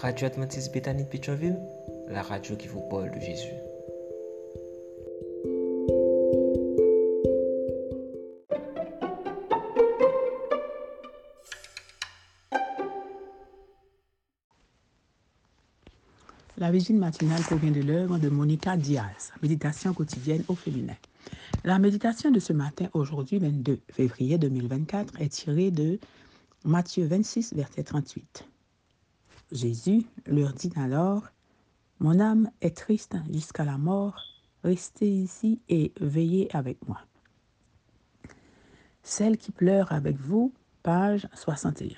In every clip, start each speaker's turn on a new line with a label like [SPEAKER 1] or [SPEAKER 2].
[SPEAKER 1] Radio Adventiste Bethany de la radio qui vous parle de Jésus.
[SPEAKER 2] La vigile matinale provient de l'œuvre de Monica Diaz, Méditation quotidienne au féminin. La méditation de ce matin, aujourd'hui 22 février 2024, est tirée de Matthieu 26, verset 38. Jésus leur dit alors, Mon âme est triste jusqu'à la mort, restez ici et veillez avec moi. Celle qui pleure avec vous, page 61.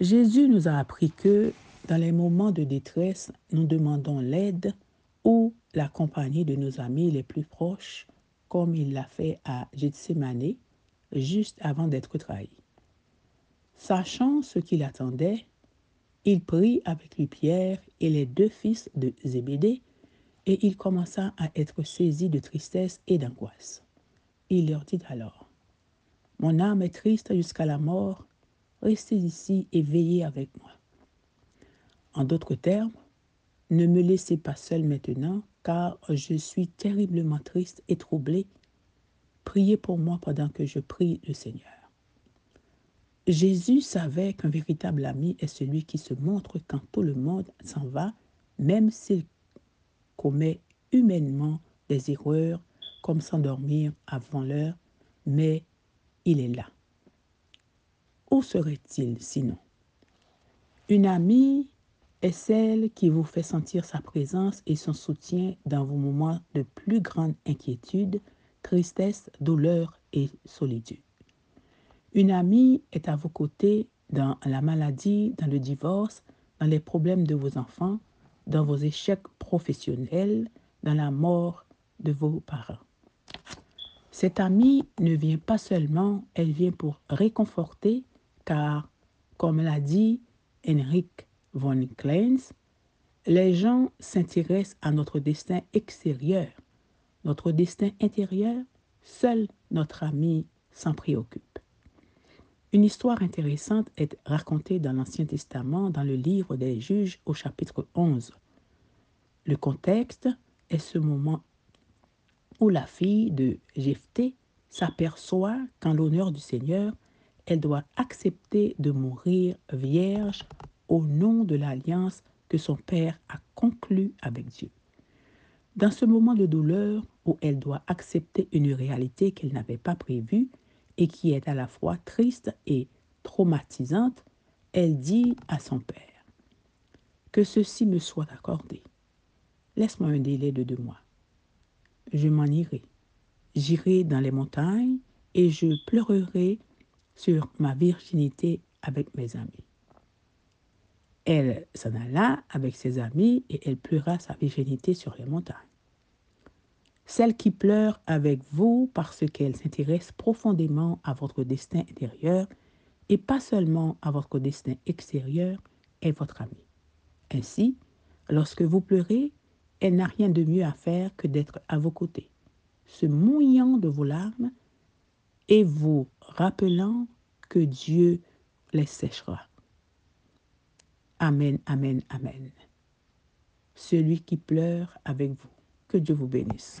[SPEAKER 2] Jésus nous a appris que dans les moments de détresse, nous demandons l'aide ou la compagnie de nos amis les plus proches, comme il l'a fait à Gethsemane, juste avant d'être trahi. Sachant ce qu'il attendait, il prit avec lui Pierre et les deux fils de Zébédée, et il commença à être saisi de tristesse et d'angoisse. Il leur dit alors, Mon âme est triste jusqu'à la mort, restez ici et veillez avec moi. En d'autres termes, ne me laissez pas seul maintenant, car je suis terriblement triste et troublé. Priez pour moi pendant que je prie le Seigneur. Jésus savait qu'un véritable ami est celui qui se montre quand tout le monde s'en va, même s'il commet humainement des erreurs comme s'endormir avant l'heure, mais il est là. Où serait-il sinon? Une amie est celle qui vous fait sentir sa présence et son soutien dans vos moments de plus grande inquiétude, tristesse, douleur et solitude. Une amie est à vos côtés dans la maladie, dans le divorce, dans les problèmes de vos enfants, dans vos échecs professionnels, dans la mort de vos parents. Cette amie ne vient pas seulement, elle vient pour réconforter, car, comme l'a dit Henrik von Kleins, les gens s'intéressent à notre destin extérieur. Notre destin intérieur, seul notre ami s'en préoccupe. Une histoire intéressante est racontée dans l'Ancien Testament dans le livre des juges au chapitre 11. Le contexte est ce moment où la fille de Jephthé s'aperçoit qu'en l'honneur du Seigneur, elle doit accepter de mourir vierge au nom de l'alliance que son père a conclue avec Dieu. Dans ce moment de douleur où elle doit accepter une réalité qu'elle n'avait pas prévue, et qui est à la fois triste et traumatisante, elle dit à son père, Que ceci me soit accordé. Laisse-moi un délai de deux mois. Je m'en irai. J'irai dans les montagnes et je pleurerai sur ma virginité avec mes amis. Elle s'en alla avec ses amis et elle pleura sa virginité sur les montagnes celle qui pleure avec vous parce qu'elle s'intéresse profondément à votre destin intérieur et pas seulement à votre destin extérieur, est votre amie. Ainsi, lorsque vous pleurez, elle n'a rien de mieux à faire que d'être à vos côtés, se mouillant de vos larmes et vous rappelant que Dieu les séchera. Amen, amen, amen. Celui qui pleure avec vous. Que Dieu vous bénisse.